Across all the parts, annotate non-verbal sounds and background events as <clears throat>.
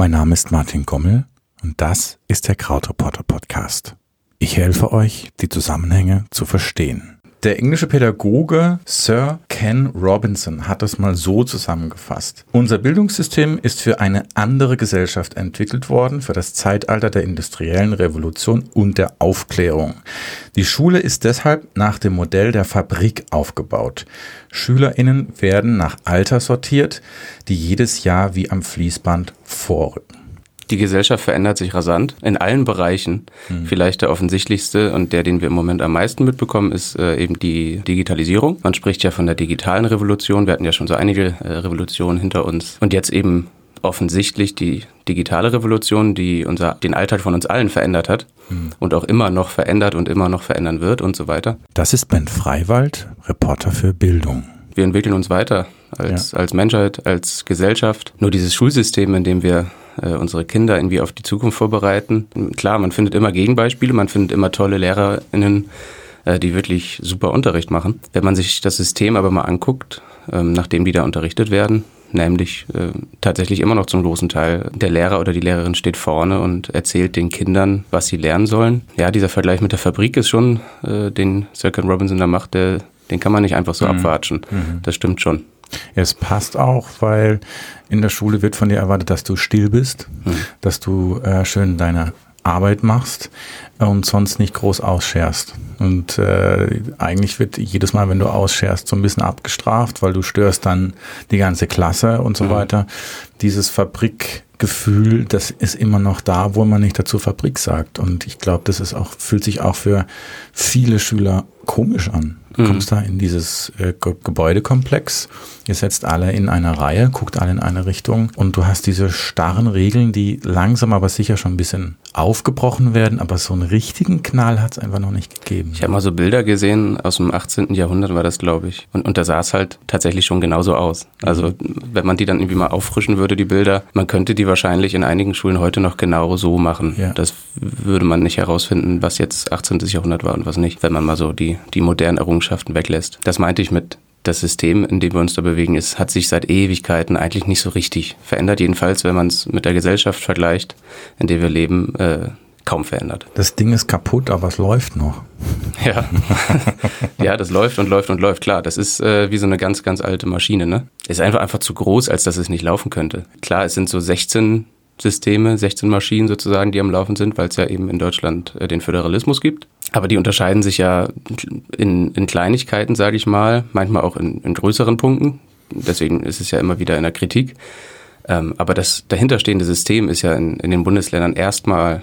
Mein Name ist Martin Gommel und das ist der Krautreporter Podcast. Ich helfe euch, die Zusammenhänge zu verstehen. Der englische Pädagoge Sir Ken Robinson hat das mal so zusammengefasst. Unser Bildungssystem ist für eine andere Gesellschaft entwickelt worden, für das Zeitalter der industriellen Revolution und der Aufklärung. Die Schule ist deshalb nach dem Modell der Fabrik aufgebaut. Schülerinnen werden nach Alter sortiert, die jedes Jahr wie am Fließband vorrücken. Die Gesellschaft verändert sich rasant in allen Bereichen. Mhm. Vielleicht der offensichtlichste und der, den wir im Moment am meisten mitbekommen, ist äh, eben die Digitalisierung. Man spricht ja von der digitalen Revolution. Wir hatten ja schon so einige äh, Revolutionen hinter uns. Und jetzt eben offensichtlich die digitale Revolution, die unser, den Alltag von uns allen verändert hat mhm. und auch immer noch verändert und immer noch verändern wird und so weiter. Das ist Ben Freiwald, Reporter für Bildung. Wir entwickeln uns weiter als, ja. als Menschheit, als Gesellschaft. Nur dieses Schulsystem, in dem wir äh, unsere Kinder irgendwie auf die Zukunft vorbereiten. Klar, man findet immer Gegenbeispiele, man findet immer tolle LehrerInnen, äh, die wirklich super Unterricht machen. Wenn man sich das System aber mal anguckt, ähm, nachdem die da unterrichtet werden, nämlich äh, tatsächlich immer noch zum großen Teil der Lehrer oder die Lehrerin steht vorne und erzählt den Kindern, was sie lernen sollen. Ja, dieser Vergleich mit der Fabrik ist schon, äh, den Sir Ken Robinson da macht, der, den kann man nicht einfach so mhm. abwatschen. Mhm. Das stimmt schon. Es passt auch, weil in der Schule wird von dir erwartet, dass du still bist, mhm. dass du äh, schön deine Arbeit machst und sonst nicht groß ausscherst. Und äh, eigentlich wird jedes Mal, wenn du ausscherst, so ein bisschen abgestraft, weil du störst dann die ganze Klasse und so mhm. weiter. Dieses Fabrikgefühl, das ist immer noch da, wo man nicht dazu Fabrik sagt. Und ich glaube, das ist auch, fühlt sich auch für viele Schüler komisch an. Du mhm. kommst da in dieses äh, Gebäudekomplex, ihr setzt alle in einer Reihe, guckt alle in eine Richtung und du hast diese starren Regeln, die langsam aber sicher schon ein bisschen aufgebrochen werden, aber so einen richtigen Knall hat es einfach noch nicht gegeben. Ich habe mal so Bilder gesehen, aus dem 18. Jahrhundert war das, glaube ich. Und, und da sah es halt tatsächlich schon genauso aus. Also wenn man die dann irgendwie mal auffrischen würde, die Bilder, man könnte die wahrscheinlich in einigen Schulen heute noch genau so machen. Ja. Das würde man nicht herausfinden, was jetzt 18. Jahrhundert war und was nicht, wenn man mal so die, die modernen Errungenschaften weglässt. Das meinte ich mit das System, in dem wir uns da bewegen, ist, hat sich seit Ewigkeiten eigentlich nicht so richtig verändert. Jedenfalls, wenn man es mit der Gesellschaft vergleicht, in der wir leben, äh, kaum verändert. Das Ding ist kaputt, aber es läuft noch. <laughs> Ja, ja, das läuft und läuft und läuft. Klar, das ist äh, wie so eine ganz, ganz alte Maschine. Ne, ist einfach einfach zu groß, als dass es nicht laufen könnte. Klar, es sind so 16 Systeme, 16 Maschinen sozusagen, die am Laufen sind, weil es ja eben in Deutschland äh, den Föderalismus gibt. Aber die unterscheiden sich ja in, in Kleinigkeiten, sage ich mal, manchmal auch in, in, größeren Punkten. Deswegen ist es ja immer wieder in der Kritik. Ähm, aber das dahinterstehende System ist ja in, in den Bundesländern erstmal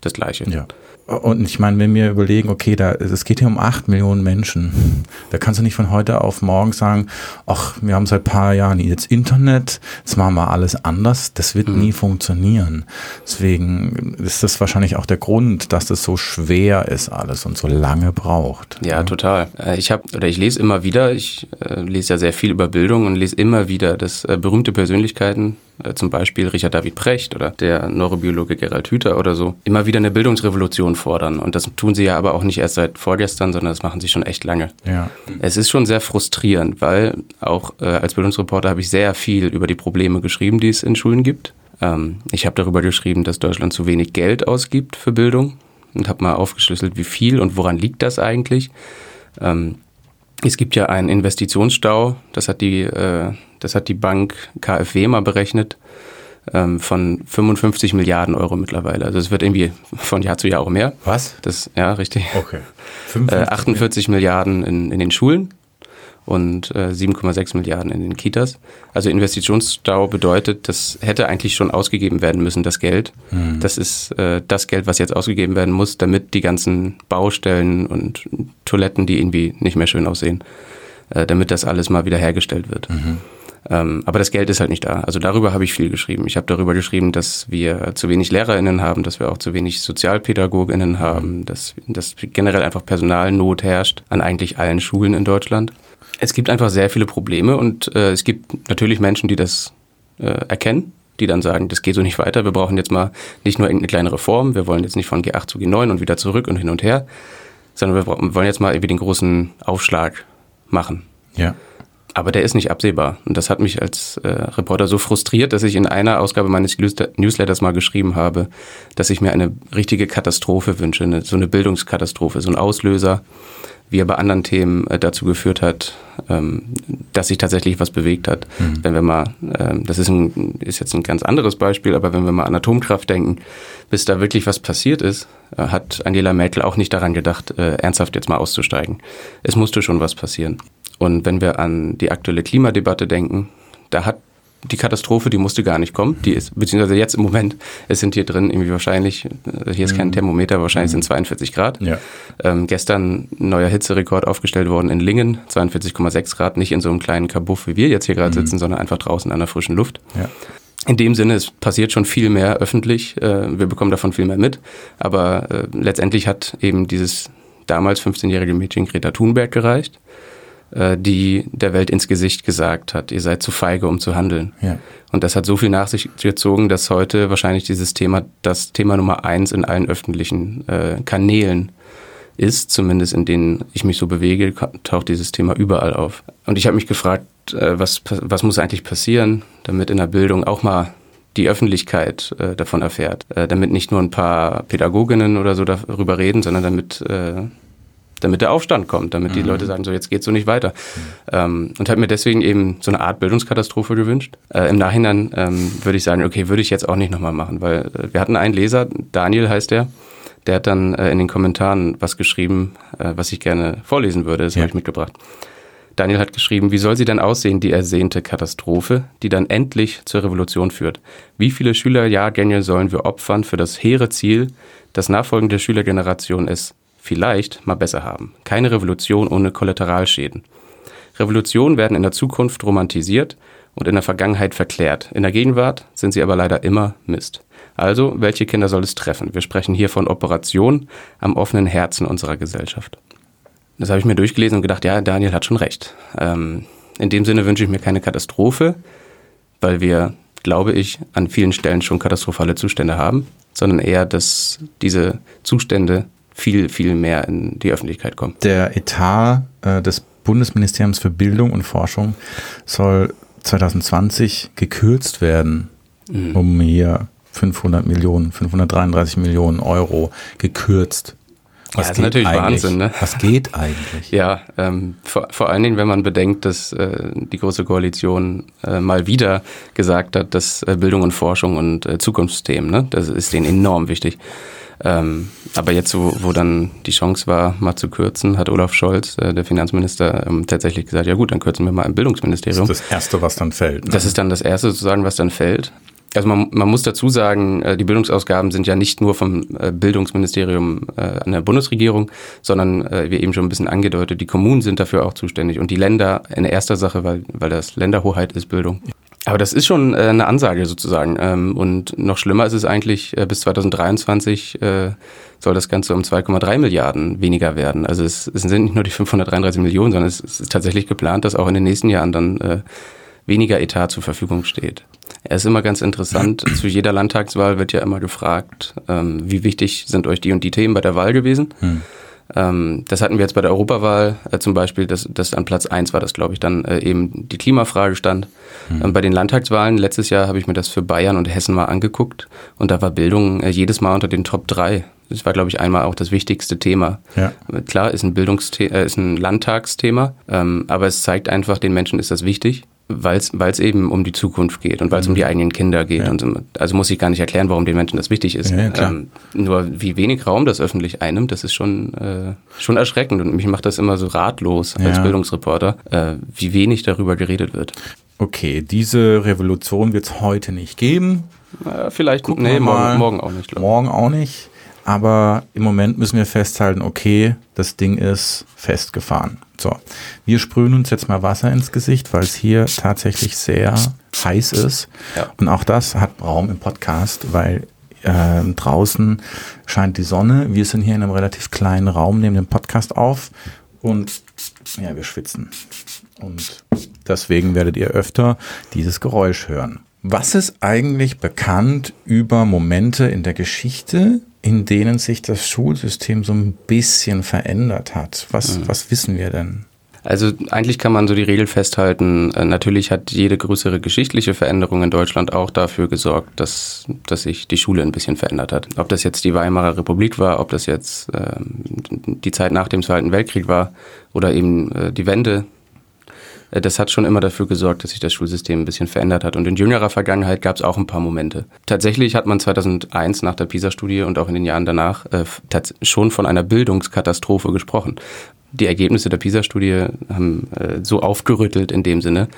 das gleiche. Ja. Und ich meine, wenn wir überlegen, okay, da, es geht hier um acht Millionen Menschen, da kannst du nicht von heute auf morgen sagen, ach, wir haben seit paar Jahren jetzt Internet, jetzt machen wir alles anders. Das wird mhm. nie funktionieren. Deswegen ist das wahrscheinlich auch der Grund, dass das so schwer ist alles und so lange braucht. Ja, ja. total. Äh, ich habe oder ich lese immer wieder, ich äh, lese ja sehr viel über Bildung und lese immer wieder, dass äh, berühmte Persönlichkeiten zum Beispiel Richard David Precht oder der Neurobiologe Gerald Hüther oder so, immer wieder eine Bildungsrevolution fordern. Und das tun sie ja aber auch nicht erst seit vorgestern, sondern das machen sie schon echt lange. Ja. Es ist schon sehr frustrierend, weil auch äh, als Bildungsreporter habe ich sehr viel über die Probleme geschrieben, die es in Schulen gibt. Ähm, ich habe darüber geschrieben, dass Deutschland zu wenig Geld ausgibt für Bildung und habe mal aufgeschlüsselt, wie viel und woran liegt das eigentlich. Ähm, es gibt ja einen Investitionsstau, das hat die, äh, das hat die Bank KfW mal berechnet, ähm, von 55 Milliarden Euro mittlerweile. Also es wird irgendwie von Jahr zu Jahr auch mehr. Was? Das, ja, richtig. Okay. Äh, 48 Milliarden in, in den Schulen und äh, 7,6 Milliarden in den Kitas. Also Investitionsstau bedeutet, das hätte eigentlich schon ausgegeben werden müssen, das Geld. Mhm. Das ist äh, das Geld, was jetzt ausgegeben werden muss, damit die ganzen Baustellen und Toiletten, die irgendwie nicht mehr schön aussehen, äh, damit das alles mal wieder hergestellt wird. Mhm. Ähm, aber das Geld ist halt nicht da. Also darüber habe ich viel geschrieben. Ich habe darüber geschrieben, dass wir zu wenig LehrerInnen haben, dass wir auch zu wenig SozialpädagogInnen haben, dass, dass generell einfach Personalnot herrscht an eigentlich allen Schulen in Deutschland. Es gibt einfach sehr viele Probleme und äh, es gibt natürlich Menschen, die das äh, erkennen, die dann sagen, das geht so nicht weiter, wir brauchen jetzt mal nicht nur irgendeine kleine Reform, wir wollen jetzt nicht von G8 zu G9 und wieder zurück und hin und her, sondern wir wollen jetzt mal irgendwie den großen Aufschlag machen. Ja. Aber der ist nicht absehbar. Und das hat mich als äh, Reporter so frustriert, dass ich in einer Ausgabe meines Newsletters mal geschrieben habe, dass ich mir eine richtige Katastrophe wünsche, eine, so eine Bildungskatastrophe, so ein Auslöser, wie er bei anderen Themen äh, dazu geführt hat, ähm, dass sich tatsächlich was bewegt hat. Mhm. Wenn wir mal, ähm, das ist, ein, ist jetzt ein ganz anderes Beispiel, aber wenn wir mal an Atomkraft denken, bis da wirklich was passiert ist, äh, hat Angela Merkel auch nicht daran gedacht, äh, ernsthaft jetzt mal auszusteigen. Es musste schon was passieren. Und wenn wir an die aktuelle Klimadebatte denken, da hat die Katastrophe, die musste gar nicht kommen. Die ist, beziehungsweise jetzt im Moment, es sind hier drin irgendwie wahrscheinlich, äh, hier ist kein mhm. Thermometer, wahrscheinlich mhm. sind 42 Grad. Ja. Ähm, gestern ein neuer Hitzerekord aufgestellt worden in Lingen, 42,6 Grad, nicht in so einem kleinen Kabuff, wie wir jetzt hier gerade mhm. sitzen, sondern einfach draußen an der frischen Luft. Ja. In dem Sinne, es passiert schon viel mehr öffentlich, äh, wir bekommen davon viel mehr mit, aber äh, letztendlich hat eben dieses damals 15-jährige Mädchen Greta Thunberg gereicht die der Welt ins Gesicht gesagt hat, ihr seid zu feige, um zu handeln. Ja. Und das hat so viel nach sich gezogen, dass heute wahrscheinlich dieses Thema das Thema Nummer eins in allen öffentlichen äh, Kanälen ist, zumindest in denen ich mich so bewege, taucht dieses Thema überall auf. Und ich habe mich gefragt, äh, was, was muss eigentlich passieren, damit in der Bildung auch mal die Öffentlichkeit äh, davon erfährt, äh, damit nicht nur ein paar Pädagoginnen oder so darüber reden, sondern damit äh, damit der Aufstand kommt, damit mhm. die Leute sagen, so jetzt geht's so nicht weiter. Mhm. Ähm, und habe mir deswegen eben so eine Art Bildungskatastrophe gewünscht. Äh, Im Nachhinein ähm, würde ich sagen, okay, würde ich jetzt auch nicht nochmal machen, weil äh, wir hatten einen Leser, Daniel heißt der, der hat dann äh, in den Kommentaren was geschrieben, äh, was ich gerne vorlesen würde, das ja. habe ich mitgebracht. Daniel hat geschrieben, wie soll sie denn aussehen, die ersehnte Katastrophe, die dann endlich zur Revolution führt? Wie viele Schülerjahrgänge sollen wir opfern für das hehre Ziel, das nachfolgende Schülergeneration ist vielleicht mal besser haben. Keine Revolution ohne Kollateralschäden. Revolutionen werden in der Zukunft romantisiert und in der Vergangenheit verklärt. In der Gegenwart sind sie aber leider immer Mist. Also, welche Kinder soll es treffen? Wir sprechen hier von Operation am offenen Herzen unserer Gesellschaft. Das habe ich mir durchgelesen und gedacht, ja, Daniel hat schon recht. Ähm, in dem Sinne wünsche ich mir keine Katastrophe, weil wir, glaube ich, an vielen Stellen schon katastrophale Zustände haben, sondern eher, dass diese Zustände viel, viel mehr in die Öffentlichkeit kommen. Der Etat äh, des Bundesministeriums für Bildung und Forschung soll 2020 gekürzt werden, mhm. um hier 500 Millionen, 533 Millionen Euro gekürzt. Was ja, ist natürlich? Wahnsinn, ne? Was geht eigentlich? ja, ähm, vor, vor allen Dingen, wenn man bedenkt, dass äh, die Große Koalition äh, mal wieder gesagt hat, dass äh, Bildung und Forschung und äh, Zukunftsthemen, ne, das ist denen enorm wichtig. Ähm, aber jetzt, wo, wo dann die Chance war, mal zu kürzen, hat Olaf Scholz, äh, der Finanzminister, ähm, tatsächlich gesagt, ja gut, dann kürzen wir mal im Bildungsministerium. Das ist das Erste, was dann fällt. Ne? Das ist dann das Erste sozusagen, was dann fällt. Also man, man muss dazu sagen, äh, die Bildungsausgaben sind ja nicht nur vom äh, Bildungsministerium äh, an der Bundesregierung, sondern wie eben schon ein bisschen angedeutet, die Kommunen sind dafür auch zuständig und die Länder in erster Sache, weil, weil das Länderhoheit ist Bildung. Aber das ist schon eine Ansage sozusagen. Ähm, und noch schlimmer ist es eigentlich, bis 2023 soll das Ganze um 2,3 Milliarden weniger werden. Also es, es sind nicht nur die 533 Millionen, sondern es ist tatsächlich geplant, dass auch in den nächsten Jahren dann weniger Etat zur Verfügung steht. Er ist immer ganz interessant. <clears throat> Zu jeder Landtagswahl wird ja immer gefragt, ähm, wie wichtig sind euch die und die Themen bei der Wahl gewesen. Hm. Ähm, das hatten wir jetzt bei der Europawahl äh, zum Beispiel, dass das an Platz eins war, das glaube ich dann äh, eben die Klimafrage stand. Hm. Ähm, bei den Landtagswahlen letztes Jahr habe ich mir das für Bayern und Hessen mal angeguckt und da war Bildung äh, jedes Mal unter den Top drei. Das war, glaube ich, einmal auch das wichtigste Thema. Ja. Klar, ist ein Bildungsthema, äh, ist ein Landtagsthema, ähm, aber es zeigt einfach, den Menschen ist das wichtig weil es eben um die Zukunft geht und weil es um die mhm. eigenen Kinder geht. Ja. Und also muss ich gar nicht erklären, warum den Menschen das wichtig ist. Ja, ähm, nur wie wenig Raum das öffentlich einnimmt, das ist schon, äh, schon erschreckend. Und mich macht das immer so ratlos als ja. Bildungsreporter, äh, wie wenig darüber geredet wird. Okay, diese Revolution wird es heute nicht geben. Äh, vielleicht, Gucken nee, morgen, morgen auch nicht. Morgen auch nicht. Aber im Moment müssen wir festhalten, okay, das Ding ist festgefahren. So, wir sprühen uns jetzt mal Wasser ins Gesicht, weil es hier tatsächlich sehr heiß ist. Ja. Und auch das hat Raum im Podcast, weil äh, draußen scheint die Sonne. Wir sind hier in einem relativ kleinen Raum, nehmen den Podcast auf und ja, wir schwitzen. Und deswegen werdet ihr öfter dieses Geräusch hören. Was ist eigentlich bekannt über Momente in der Geschichte, in denen sich das Schulsystem so ein bisschen verändert hat. Was, mhm. was wissen wir denn? Also eigentlich kann man so die Regel festhalten, äh, natürlich hat jede größere geschichtliche Veränderung in Deutschland auch dafür gesorgt, dass, dass sich die Schule ein bisschen verändert hat. Ob das jetzt die Weimarer Republik war, ob das jetzt ähm, die Zeit nach dem Zweiten Weltkrieg war oder eben äh, die Wende, das hat schon immer dafür gesorgt, dass sich das Schulsystem ein bisschen verändert hat. Und in jüngerer Vergangenheit gab es auch ein paar Momente. Tatsächlich hat man 2001 nach der PISA-Studie und auch in den Jahren danach äh, schon von einer Bildungskatastrophe gesprochen die Ergebnisse der PISA-Studie haben äh, so aufgerüttelt in dem Sinne.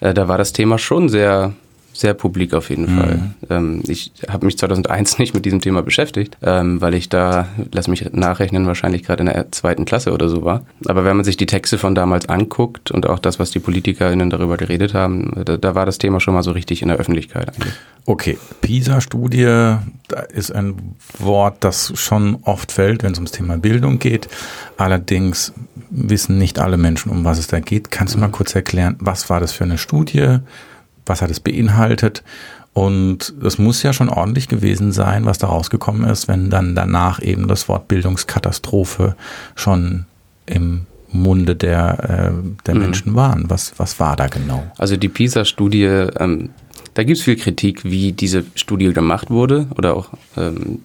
Äh, da war das Thema schon sehr sehr publik auf jeden mhm. Fall. Ähm, ich habe mich 2001 <laughs> nicht mit diesem Thema beschäftigt, ähm, weil ich da, lass mich nachrechnen, wahrscheinlich gerade in der zweiten Klasse oder so war. Aber wenn man sich die Texte von damals anguckt und auch das, was die PolitikerInnen darüber geredet haben, da, da war das Thema schon mal so richtig in der Öffentlichkeit eigentlich. Okay, PISA-Studie, da ist ein Wort, das schon oft fällt, wenn es ums Thema Bildung geht. Allerdings wissen nicht alle Menschen, um was es da geht. Kannst du mal mhm. kurz erklären, was war das für eine Studie? Was hat es beinhaltet. Und es muss ja schon ordentlich gewesen sein, was da rausgekommen ist, wenn dann danach eben das Wort Bildungskatastrophe schon im Munde der, äh, der mhm. Menschen waren. Was, was war da genau? Also die PISA-Studie, ähm, da gibt es viel Kritik, wie diese Studie gemacht wurde. Oder auch, ähm,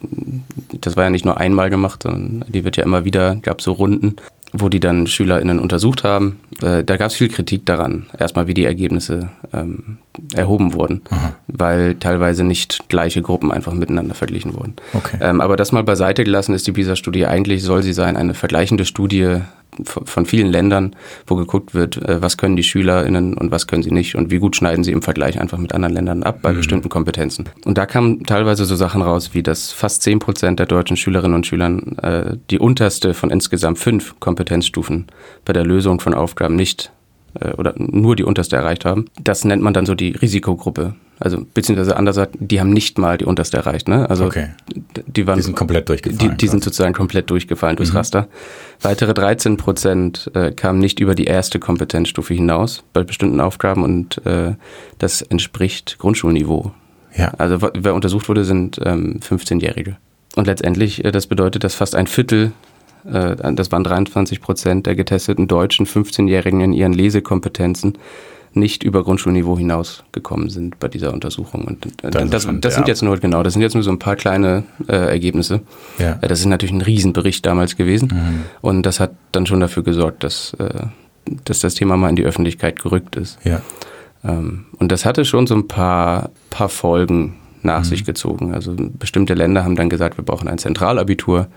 das war ja nicht nur einmal gemacht, sondern die wird ja immer wieder, gab so Runden wo die dann SchülerInnen untersucht haben. Äh, da gab es viel Kritik daran, erstmal wie die Ergebnisse ähm, erhoben wurden, Aha. weil teilweise nicht gleiche Gruppen einfach miteinander verglichen wurden. Okay. Ähm, aber das mal beiseite gelassen ist die PISA-Studie eigentlich, soll sie sein, eine vergleichende Studie von vielen Ländern, wo geguckt wird, äh, was können die SchülerInnen und was können sie nicht und wie gut schneiden sie im Vergleich einfach mit anderen Ländern ab bei mhm. bestimmten Kompetenzen. Und da kamen teilweise so Sachen raus, wie dass fast zehn Prozent der deutschen Schülerinnen und Schülern äh, die unterste von insgesamt fünf Kompetenzstufen bei der Lösung von Aufgaben nicht äh, oder nur die unterste erreicht haben. Das nennt man dann so die Risikogruppe. Also beziehungsweise anders gesagt, die haben nicht mal die unterste erreicht. Ne? Also okay. die, waren, die sind komplett durchgefallen. Die, die sind sozusagen komplett durchgefallen durchs mhm. Raster. Weitere 13 Prozent äh, kamen nicht über die erste Kompetenzstufe hinaus bei bestimmten Aufgaben und äh, das entspricht Grundschulniveau. Ja. Also wer untersucht wurde, sind ähm, 15-Jährige. Und letztendlich, äh, das bedeutet, dass fast ein Viertel äh, das waren 23 Prozent der getesteten deutschen 15-Jährigen in ihren Lesekompetenzen nicht über Grundschulniveau hinausgekommen sind bei dieser Untersuchung. Und äh, das, das, das sind jetzt nur genau, das sind jetzt nur so ein paar kleine äh, Ergebnisse. Ja. Äh, das ist natürlich ein Riesenbericht damals gewesen. Mhm. Und das hat dann schon dafür gesorgt, dass, äh, dass das Thema mal in die Öffentlichkeit gerückt ist. Ja. Ähm, und das hatte schon so ein paar, paar Folgen nach mhm. sich gezogen. Also bestimmte Länder haben dann gesagt, wir brauchen ein Zentralabitur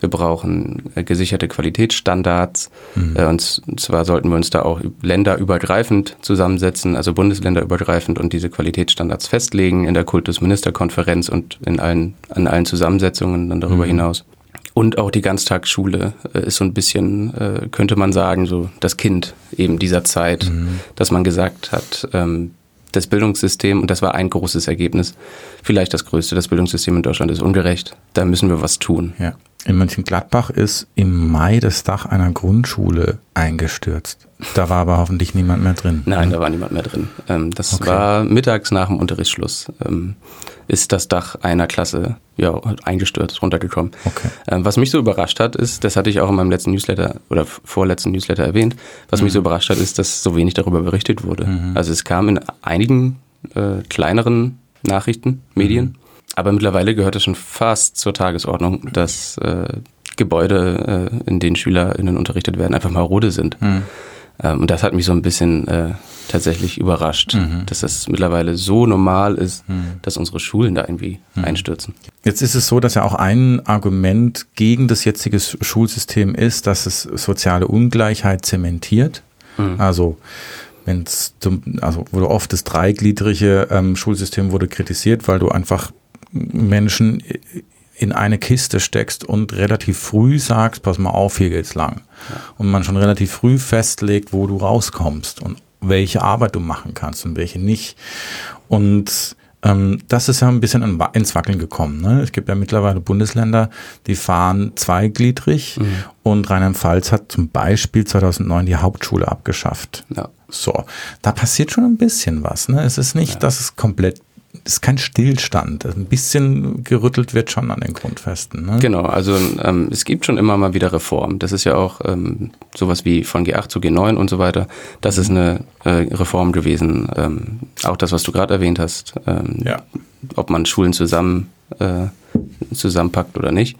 wir brauchen äh, gesicherte Qualitätsstandards. Mhm. Äh, und zwar sollten wir uns da auch länderübergreifend zusammensetzen, also bundesländerübergreifend und diese Qualitätsstandards festlegen in der Kultusministerkonferenz und in allen, an allen Zusammensetzungen dann darüber mhm. hinaus. Und auch die Ganztagsschule äh, ist so ein bisschen, könnte man sagen, so das Kind eben dieser Zeit, mhm. dass man gesagt hat, ähm, das Bildungssystem, und das war ein großes Ergebnis, vielleicht das größte, das Bildungssystem in Deutschland ist ungerecht. Da müssen wir was tun. Ja. In Mönchengladbach ist im Mai das Dach einer Grundschule eingestürzt. Da war aber hoffentlich niemand mehr drin. Nein, da war niemand mehr drin. Ähm, das okay. war mittags nach dem Unterrichtsschluss. Ähm, ist das Dach einer Klasse ja, eingestürzt, runtergekommen. Okay. Ähm, was mich so überrascht hat, ist, das hatte ich auch in meinem letzten Newsletter oder vorletzten Newsletter erwähnt, was mhm. mich so überrascht hat, ist, dass so wenig darüber berichtet wurde. Mhm. Also es kam in einigen äh, kleineren Nachrichten, Medien, mhm. Aber mittlerweile gehört es schon fast zur Tagesordnung, dass äh, Gebäude, äh, in denen SchülerInnen unterrichtet werden, einfach marode sind. Mhm. Ähm, und das hat mich so ein bisschen äh, tatsächlich überrascht, mhm. dass das mittlerweile so normal ist, mhm. dass unsere Schulen da irgendwie mhm. einstürzen. Jetzt ist es so, dass ja auch ein Argument gegen das jetzige Schulsystem ist, dass es soziale Ungleichheit zementiert. Mhm. Also wenn es also wurde oft das dreigliedrige ähm, Schulsystem wurde kritisiert, weil du einfach Menschen in eine Kiste steckst und relativ früh sagst, pass mal auf, hier geht's lang. Ja. Und man schon relativ früh festlegt, wo du rauskommst und welche Arbeit du machen kannst und welche nicht. Und ähm, das ist ja ein bisschen ins Wackeln gekommen. Ne? Es gibt ja mittlerweile Bundesländer, die fahren zweigliedrig mhm. und Rheinland-Pfalz hat zum Beispiel 2009 die Hauptschule abgeschafft. Ja. So, da passiert schon ein bisschen was. Ne? Es ist nicht, ja. dass es komplett ist kein Stillstand. Ein bisschen gerüttelt wird schon an den Grundfesten. Ne? Genau, also ähm, es gibt schon immer mal wieder Reformen. Das ist ja auch ähm, sowas wie von G8 zu G9 und so weiter. Das ist eine äh, Reform gewesen. Ähm, auch das, was du gerade erwähnt hast. Ähm, ja. Ob man Schulen zusammen äh, zusammenpackt oder nicht.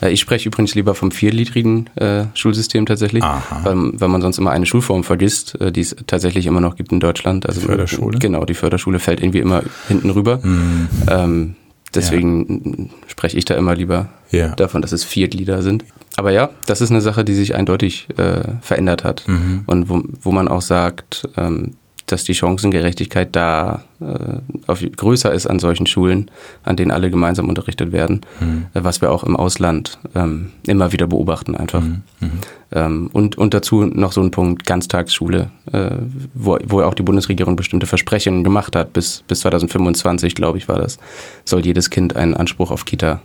Äh, ich spreche übrigens lieber vom vierliedrigen äh, Schulsystem tatsächlich, weil, weil man sonst immer eine Schulform vergisst, äh, die es tatsächlich immer noch gibt in Deutschland. Also die Förderschule? Genau, die Förderschule fällt irgendwie immer hinten rüber. Mhm. Ähm, deswegen ja. spreche ich da immer lieber ja. davon, dass es Vierglieder sind. Aber ja, das ist eine Sache, die sich eindeutig äh, verändert hat mhm. und wo, wo man auch sagt, ähm, dass die Chancengerechtigkeit da äh, größer ist an solchen Schulen, an denen alle gemeinsam unterrichtet werden, mhm. äh, was wir auch im Ausland ähm, immer wieder beobachten einfach. Mhm. mhm. Ähm, und, und dazu noch so ein Punkt Ganztagsschule, äh, wo, wo auch die Bundesregierung bestimmte Versprechungen gemacht hat, bis, bis 2025, glaube ich, war das, soll jedes Kind einen Anspruch auf Kita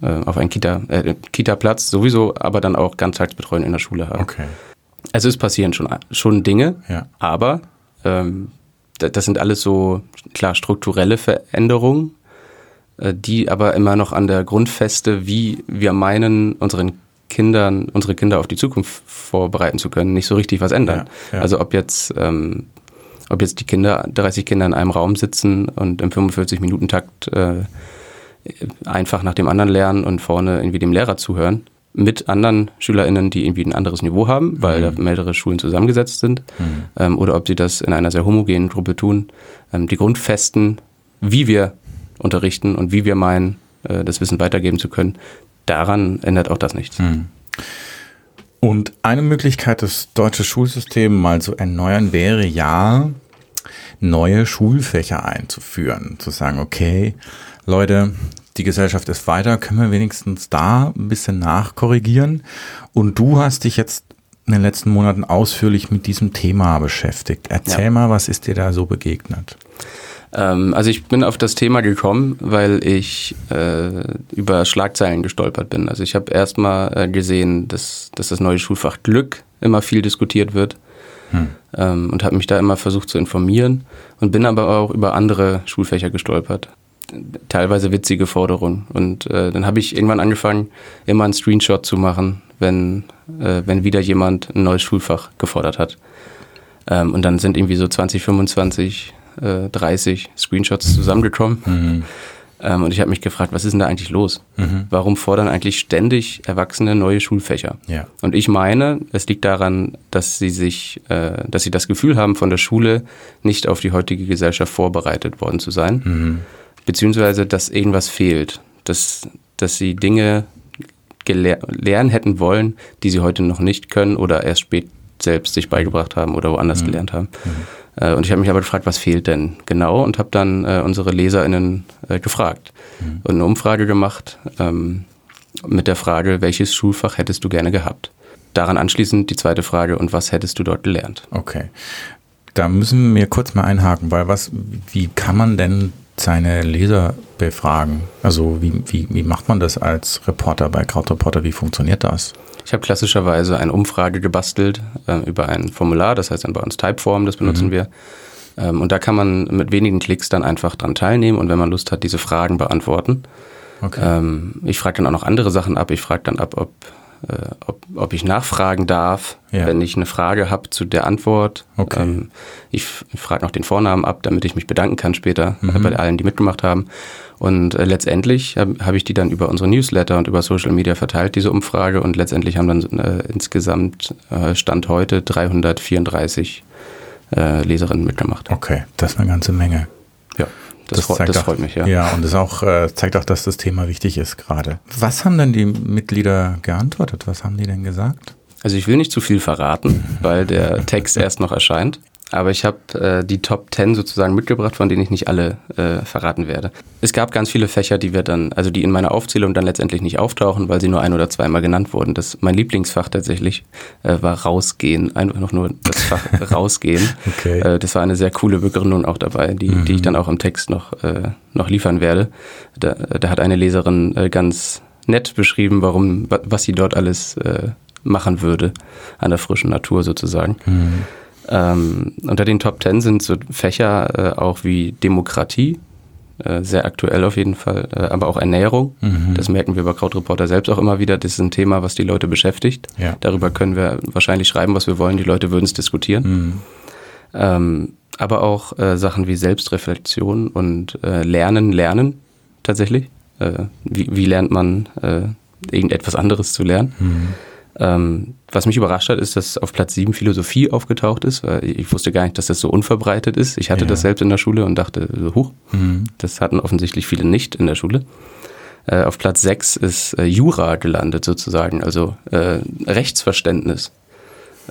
äh, auf einen Kita, äh, Kita-Platz sowieso, aber dann auch Ganztagsbetreuung in der Schule haben. Okay. Also es passieren schon, schon Dinge, ja. aber ähm, das sind alles so, klar, strukturelle Veränderungen, äh, die aber immer noch an der Grundfeste, wie wir meinen, unseren Kindern, unsere Kinder auf die Zukunft vorbereiten zu können, nicht so richtig was ändern. Ja, ja. Also ob jetzt, ähm, ob jetzt die Kinder, 30 Kinder in einem Raum sitzen und im 45-Minuten-Takt äh, einfach nach dem anderen lernen und vorne irgendwie dem Lehrer zuhören, mit anderen SchülerInnen, die irgendwie ein anderes Niveau haben, weil mhm. da mehrere Schulen zusammengesetzt sind, mhm. ähm, oder ob sie das in einer sehr homogenen Gruppe tun. Ähm, die Grundfesten, wie wir unterrichten und wie wir meinen, äh, das Wissen weitergeben zu können, daran ändert auch das nichts. Mhm. Und eine Möglichkeit, das deutsche Schulsystem mal zu erneuern, wäre ja, neue Schulfächer einzuführen. Zu sagen, okay, Leute, die Gesellschaft ist weiter, können wir wenigstens da ein bisschen nachkorrigieren. Und du hast dich jetzt in den letzten Monaten ausführlich mit diesem Thema beschäftigt. Erzähl ja. mal, was ist dir da so begegnet? Ähm, also ich bin auf das Thema gekommen, weil ich äh, über Schlagzeilen gestolpert bin. Also ich habe erstmal äh, gesehen, dass, dass das neue Schulfach Glück immer viel diskutiert wird. Hm. Ähm, und habe mich da immer versucht zu informieren und bin aber auch über andere Schulfächer gestolpert teilweise witzige Forderungen. Und äh, dann habe ich irgendwann angefangen, immer einen Screenshot zu machen, wenn, äh, wenn wieder jemand ein neues Schulfach gefordert hat. Ähm, und dann sind irgendwie so 20, 25, äh, 30 Screenshots zusammengekommen. Mhm. Ähm, und ich habe mich gefragt, was ist denn da eigentlich los? Mhm. Warum fordern eigentlich ständig Erwachsene neue Schulfächer? Ja. Und ich meine, es liegt daran, dass sie sich, äh, dass sie das Gefühl haben, von der Schule nicht auf die heutige Gesellschaft vorbereitet worden zu sein. Mhm beziehungsweise dass irgendwas fehlt, dass, dass sie Dinge lernen hätten wollen, die sie heute noch nicht können oder erst spät selbst sich beigebracht haben oder woanders mhm. gelernt haben. Mhm. Äh, und ich habe mich aber gefragt, was fehlt denn genau und habe dann äh, unsere LeserInnen äh, gefragt mhm. und eine Umfrage gemacht ähm, mit der Frage, welches Schulfach hättest du gerne gehabt? Daran anschließend die zweite Frage, und was hättest du dort gelernt? Okay. Da müssen wir kurz mal einhaken, weil was, wie kann man denn seine Leser befragen? Also wie, wie, wie macht man das als Reporter bei Krautreporter? Wie funktioniert das? Ich habe klassischerweise eine Umfrage gebastelt äh, über ein Formular, das heißt dann bei uns Typeform, das benutzen mhm. wir. Ähm, und da kann man mit wenigen Klicks dann einfach dran teilnehmen und wenn man Lust hat, diese Fragen beantworten. Okay. Ähm, ich frage dann auch noch andere Sachen ab. Ich frage dann ab, ob äh, ob, ob ich nachfragen darf, ja. wenn ich eine Frage habe zu der Antwort. Okay. Ähm, ich, frage noch den Vornamen ab, damit ich mich bedanken kann später mhm. bei allen, die mitgemacht haben. Und äh, letztendlich habe hab ich die dann über unsere Newsletter und über Social Media verteilt, diese Umfrage. Und letztendlich haben dann äh, insgesamt äh, Stand heute 334 äh, Leserinnen mitgemacht. Okay, das ist eine ganze Menge. Das, das, freut, das auch, freut mich, ja. Ja, und das auch, äh, zeigt auch, dass das Thema wichtig ist gerade. Was haben denn die Mitglieder geantwortet? Was haben die denn gesagt? Also ich will nicht zu viel verraten, weil der Text erst noch erscheint. Aber ich habe äh, die Top 10 sozusagen mitgebracht, von denen ich nicht alle äh, verraten werde. Es gab ganz viele Fächer, die wir dann, also die in meiner Aufzählung dann letztendlich nicht auftauchen, weil sie nur ein oder zweimal genannt wurden. Das mein Lieblingsfach tatsächlich äh, war rausgehen, einfach noch nur das Fach <laughs> rausgehen. Okay. Äh, das war eine sehr coole Begründung auch dabei, die, mhm. die ich dann auch im Text noch, äh, noch liefern werde. Da, da hat eine Leserin äh, ganz nett beschrieben, warum, was sie dort alles äh, machen würde an der frischen Natur sozusagen. Mhm. Ähm, unter den Top Ten sind so Fächer äh, auch wie Demokratie, äh, sehr aktuell auf jeden Fall, äh, aber auch Ernährung. Mhm. Das merken wir bei Krautreporter selbst auch immer wieder. Das ist ein Thema, was die Leute beschäftigt. Ja. Darüber können wir wahrscheinlich schreiben, was wir wollen. Die Leute würden es diskutieren. Mhm. Ähm, aber auch äh, Sachen wie Selbstreflexion und äh, Lernen, Lernen tatsächlich. Äh, wie, wie lernt man irgendetwas anderes zu lernen? Mhm. Ähm, was mich überrascht hat, ist, dass auf Platz 7 Philosophie aufgetaucht ist. Weil ich wusste gar nicht, dass das so unverbreitet ist. Ich hatte ja. das selbst in der Schule und dachte, huch, mhm. das hatten offensichtlich viele nicht in der Schule. Äh, auf Platz 6 ist äh, Jura gelandet sozusagen, also äh, Rechtsverständnis.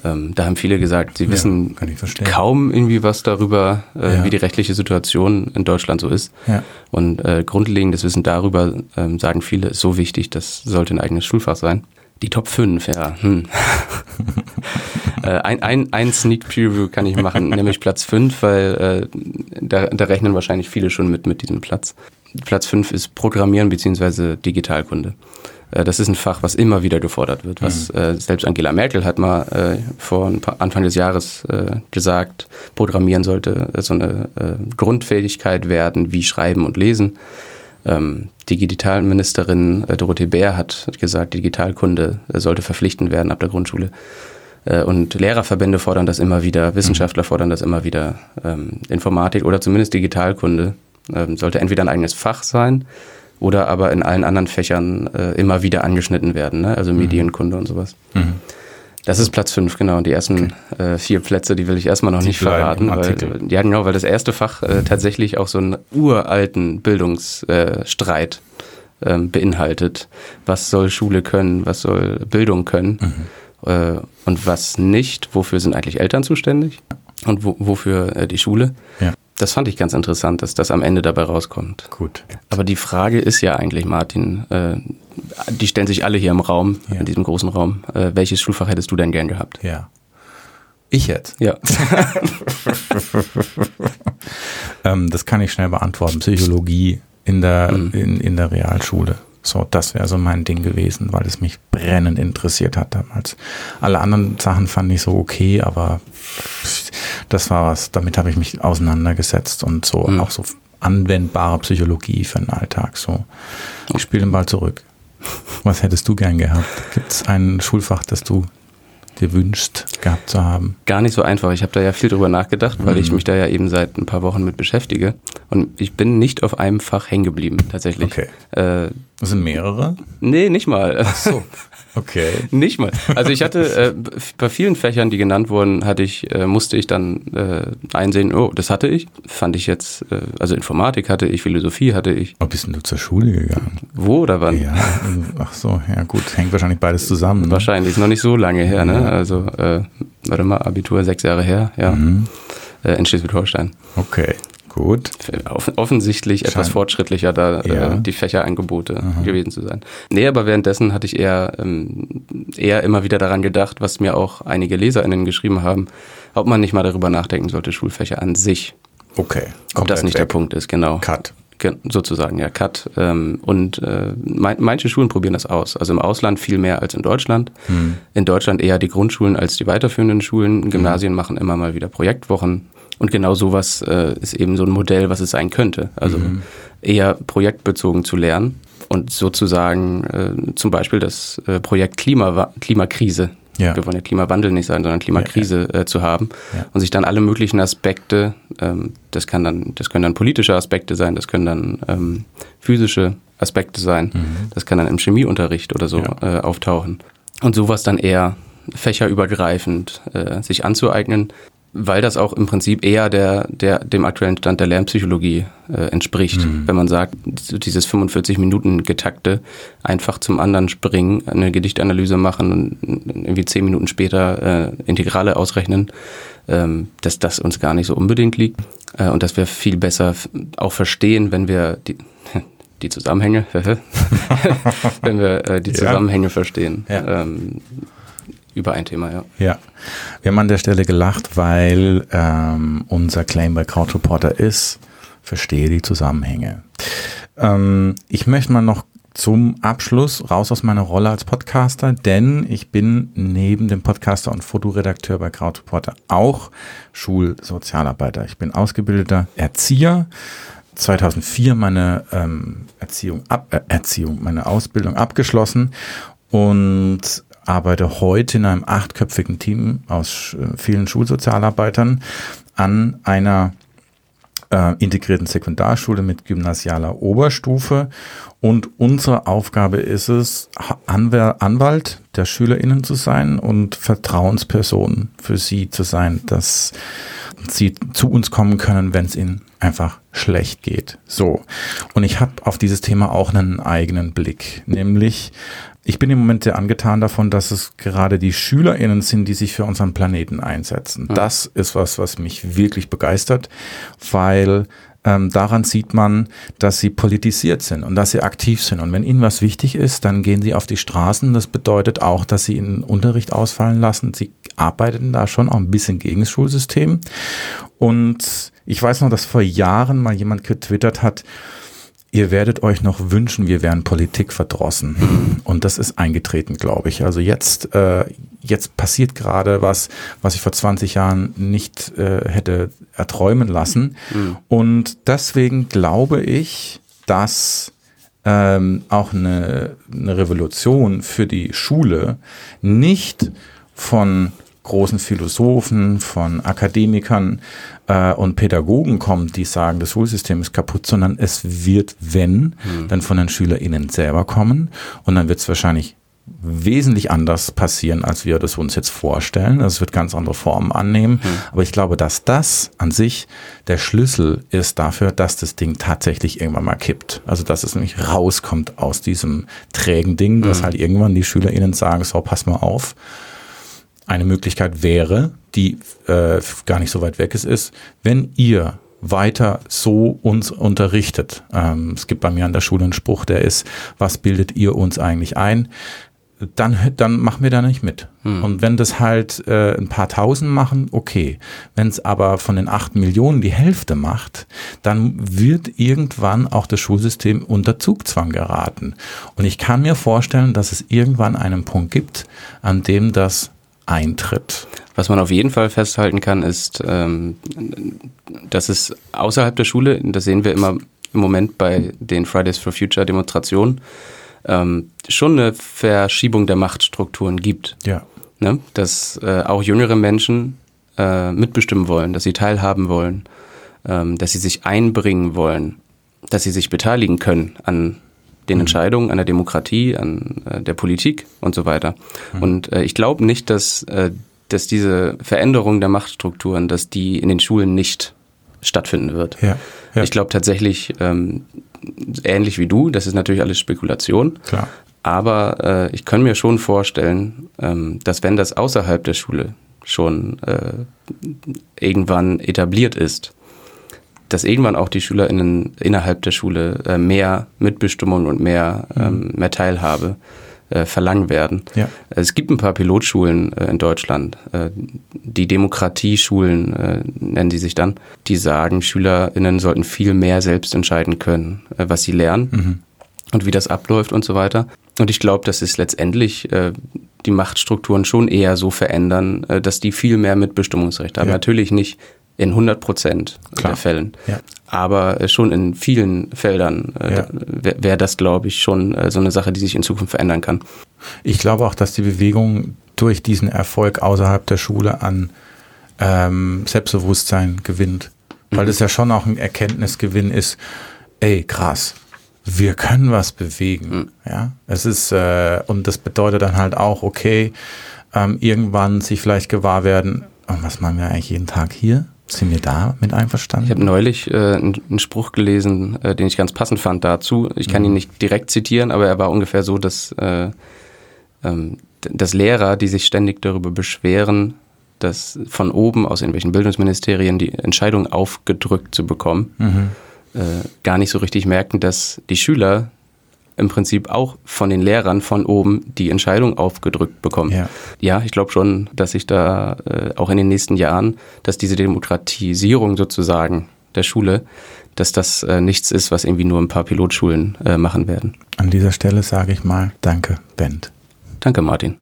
Ähm, da haben viele gesagt, sie ja, wissen kaum irgendwie was darüber, äh, ja. wie die rechtliche Situation in Deutschland so ist. Ja. Und äh, grundlegendes Wissen darüber, ähm, sagen viele, ist so wichtig, das sollte ein eigenes Schulfach sein. Die Top 5, ja. Hm. <laughs> äh, ein, ein, ein Sneak Preview kann ich machen, <laughs> nämlich Platz 5, weil äh, da, da rechnen wahrscheinlich viele schon mit, mit diesem Platz. Platz 5 ist Programmieren bzw. Digitalkunde. Äh, das ist ein Fach, was immer wieder gefordert wird. Was mhm. äh, selbst Angela Merkel hat mal äh, vor Anfang des Jahres äh, gesagt, Programmieren sollte so eine äh, Grundfähigkeit werden wie Schreiben und Lesen. Ähm, die Digitalministerin äh, Dorothee Bär hat gesagt, Digitalkunde äh, sollte verpflichtend werden ab der Grundschule. Äh, und Lehrerverbände fordern das immer wieder, Wissenschaftler mhm. fordern das immer wieder. Ähm, Informatik oder zumindest Digitalkunde ähm, sollte entweder ein eigenes Fach sein oder aber in allen anderen Fächern äh, immer wieder angeschnitten werden, ne? also mhm. Medienkunde und sowas. Mhm. Das ist Platz 5, genau. Und die ersten okay. äh, vier Plätze, die will ich erstmal noch die nicht verraten. Weil, ja, genau, weil das erste Fach äh, tatsächlich auch so einen uralten Bildungsstreit äh, ähm, beinhaltet. Was soll Schule können, was soll Bildung können mhm. äh, und was nicht? Wofür sind eigentlich Eltern zuständig? Und wo, wofür äh, die Schule? Ja. Das fand ich ganz interessant, dass das am Ende dabei rauskommt. Gut. Aber die Frage ist ja eigentlich, Martin, äh, die stellen sich alle hier im Raum, ja. in diesem großen Raum. Äh, welches Schulfach hättest du denn gern gehabt? Ja. Ich jetzt? Ja. <laughs> ähm, das kann ich schnell beantworten. Psychologie in der, mhm. in, in der Realschule. So, das wäre so mein Ding gewesen, weil es mich brennend interessiert hat damals. Alle anderen Sachen fand ich so okay, aber das war was, damit habe ich mich auseinandergesetzt und so mhm. auch so anwendbare Psychologie für den Alltag. So, ich spiele den Ball zurück. Was hättest du gern gehabt? Gibt es ein Schulfach, das du dir wünschst, gehabt zu haben? Gar nicht so einfach. Ich habe da ja viel drüber nachgedacht, weil mhm. ich mich da ja eben seit ein paar Wochen mit beschäftige. Und ich bin nicht auf einem Fach hängen geblieben, tatsächlich. Okay. Äh, das sind mehrere? Nee, nicht mal. Ach so. Okay. <laughs> Nicht mal. Also ich hatte äh, bei vielen Fächern, die genannt wurden, hatte ich, äh, musste ich dann äh, einsehen, oh, das hatte ich. Fand ich jetzt, äh, also Informatik hatte ich, Philosophie hatte ich. Oh, bist denn du zur Schule gegangen? Wo oder wann? Ja, ach so, ja gut, hängt wahrscheinlich beides zusammen. Ne? Wahrscheinlich, ist noch nicht so lange her, ne? Also, äh, warte mal, Abitur sechs Jahre her, ja. Mhm. Äh, in Schleswig-Holstein. Okay. Gut. Offensichtlich Schein. etwas fortschrittlicher da äh, ja. äh, die Fächerangebote Aha. gewesen zu sein. Nee, aber währenddessen hatte ich eher, ähm, eher immer wieder daran gedacht, was mir auch einige LeserInnen geschrieben haben, ob man nicht mal darüber nachdenken sollte, Schulfächer an sich. Okay. Ob das nicht weg. der Punkt ist, genau. Cut. Sozusagen, ja, Cut. Ähm, und äh, manche Schulen probieren das aus. Also im Ausland viel mehr als in Deutschland. Hm. In Deutschland eher die Grundschulen als die weiterführenden Schulen. Gymnasien hm. machen immer mal wieder Projektwochen. Und genau sowas äh, ist eben so ein Modell, was es sein könnte. Also mhm. eher projektbezogen zu lernen und sozusagen äh, zum Beispiel das äh, Projekt Klima, Klimakrise, ja. wir wollen ja Klimawandel nicht sein, sondern Klimakrise ja, ja. Äh, zu haben und sich dann alle möglichen Aspekte, ähm, das kann dann, das können dann politische Aspekte sein, das können dann ähm, physische Aspekte sein, mhm. das kann dann im Chemieunterricht oder so äh, auftauchen. Und sowas dann eher fächerübergreifend äh, sich anzueignen, weil das auch im Prinzip eher der, der, dem aktuellen Stand der Lernpsychologie äh, entspricht. Mhm. Wenn man sagt, dieses 45 Minuten getakte, einfach zum anderen springen, eine Gedichtanalyse machen und irgendwie zehn Minuten später äh, Integrale ausrechnen, ähm, dass das uns gar nicht so unbedingt liegt äh, und dass wir viel besser auch verstehen, wenn wir die, <laughs> die Zusammenhänge, <laughs> wenn wir äh, die Zusammenhänge ja. verstehen. Ja. Ähm, über ein Thema, ja. Ja. Wir haben an der Stelle gelacht, weil ähm, unser Claim bei Crowd Reporter ist, verstehe die Zusammenhänge. Ähm, ich möchte mal noch zum Abschluss raus aus meiner Rolle als Podcaster, denn ich bin neben dem Podcaster und Fotoredakteur bei Krautreporter auch Schulsozialarbeiter. Ich bin ausgebildeter Erzieher 2004 meine ähm, Erziehung, ab, äh, Erziehung, meine Ausbildung abgeschlossen und arbeite heute in einem achtköpfigen Team aus äh, vielen Schulsozialarbeitern an einer äh, integrierten Sekundarschule mit gymnasialer Oberstufe. Und unsere Aufgabe ist es, Anwalt der SchülerInnen zu sein und Vertrauensperson für sie zu sein, dass sie zu uns kommen können, wenn es ihnen einfach schlecht geht. So. Und ich habe auf dieses Thema auch einen eigenen Blick, nämlich ich bin im Moment sehr angetan davon, dass es gerade die SchülerInnen sind, die sich für unseren Planeten einsetzen. Das ist was, was mich wirklich begeistert, weil ähm, daran sieht man, dass sie politisiert sind und dass sie aktiv sind. Und wenn ihnen was wichtig ist, dann gehen sie auf die Straßen. Das bedeutet auch, dass sie ihren Unterricht ausfallen lassen. Sie arbeiten da schon auch ein bisschen gegen das Schulsystem. Und ich weiß noch, dass vor Jahren mal jemand getwittert hat, ihr werdet euch noch wünschen, wir wären Politik verdrossen. Und das ist eingetreten, glaube ich. Also jetzt, äh, jetzt passiert gerade was, was ich vor 20 Jahren nicht äh, hätte erträumen lassen. Mhm. Und deswegen glaube ich, dass ähm, auch eine, eine Revolution für die Schule nicht von großen Philosophen, von Akademikern äh, und Pädagogen kommt, die sagen, das Schulsystem ist kaputt, sondern es wird, wenn, mhm. dann von den SchülerInnen selber kommen und dann wird es wahrscheinlich wesentlich anders passieren, als wir das uns jetzt vorstellen. Also es wird ganz andere Formen annehmen. Mhm. Aber ich glaube, dass das an sich der Schlüssel ist dafür, dass das Ding tatsächlich irgendwann mal kippt. Also dass es nämlich rauskommt aus diesem trägen Ding, dass mhm. halt irgendwann die SchülerInnen sagen, so, pass mal auf, eine Möglichkeit wäre, die äh, gar nicht so weit weg ist, ist, wenn ihr weiter so uns unterrichtet. Ähm, es gibt bei mir an der Schule einen Spruch, der ist, was bildet ihr uns eigentlich ein? Dann, dann machen wir da nicht mit. Hm. Und wenn das halt äh, ein paar tausend machen, okay. Wenn es aber von den acht Millionen die Hälfte macht, dann wird irgendwann auch das Schulsystem unter Zugzwang geraten. Und ich kann mir vorstellen, dass es irgendwann einen Punkt gibt, an dem das eintritt. Was man auf jeden Fall festhalten kann, ist, ähm, dass es außerhalb der Schule, das sehen wir immer im Moment bei den Fridays for Future Demonstrationen, ähm, schon eine Verschiebung der Machtstrukturen gibt. Ja. Ne? Dass äh, auch jüngere Menschen äh, mitbestimmen wollen, dass sie teilhaben wollen, ähm, dass sie sich einbringen wollen, dass sie sich beteiligen können an den mhm. Entscheidungen, an der Demokratie, an äh, der Politik und so weiter. Mhm. Und äh, ich glaube nicht, dass, äh, dass diese Veränderung der Machtstrukturen, dass die in den Schulen nicht stattfinden wird. Ja, ja. Ich glaube tatsächlich, ähm, ähnlich wie du, das ist natürlich alles Spekulation. Klar. Aber äh, ich kann mir schon vorstellen, ähm, dass wenn das außerhalb der Schule schon äh, irgendwann etabliert ist, dass irgendwann auch die SchülerInnen innerhalb der Schule äh, mehr Mitbestimmung und mehr, mhm. ähm, mehr Teilhabe äh, verlangen werden. Ja. Es gibt ein paar Pilotschulen äh, in Deutschland, äh, die Demokratieschulen äh, nennen die sich dann, die sagen, SchülerInnen sollten viel mehr selbst entscheiden können, äh, was sie lernen mhm. und wie das abläuft und so weiter. Und ich glaube, dass es letztendlich äh, die Machtstrukturen schon eher so verändern, äh, dass die viel mehr Mitbestimmungsrecht haben. Ja. Natürlich nicht in 100 Prozent der Fällen. Ja. Aber äh, schon in vielen Feldern äh, ja. wäre wär das, glaube ich, schon äh, so eine Sache, die sich in Zukunft verändern kann. Ich glaube auch, dass die Bewegung durch diesen Erfolg außerhalb der Schule an ähm, Selbstbewusstsein gewinnt. Weil mhm. das ja schon auch ein Erkenntnisgewinn ist, ey, krass, wir können was bewegen. Mhm. Ja, es ist, äh, und das bedeutet dann halt auch, okay, ähm, irgendwann sich vielleicht gewahr werden, oh, was machen wir eigentlich jeden Tag hier? Sind wir da mit einverstanden? Ich habe neulich äh, einen Spruch gelesen, äh, den ich ganz passend fand dazu. Ich kann mhm. ihn nicht direkt zitieren, aber er war ungefähr so, dass, äh, ähm, dass Lehrer, die sich ständig darüber beschweren, dass von oben aus irgendwelchen Bildungsministerien die Entscheidung aufgedrückt zu bekommen, mhm. äh, gar nicht so richtig merken, dass die Schüler im Prinzip auch von den Lehrern von oben die Entscheidung aufgedrückt bekommen. Ja, ja ich glaube schon, dass sich da äh, auch in den nächsten Jahren, dass diese Demokratisierung sozusagen der Schule, dass das äh, nichts ist, was irgendwie nur ein paar Pilotschulen äh, machen werden. An dieser Stelle sage ich mal Danke, Bent. Danke, Martin.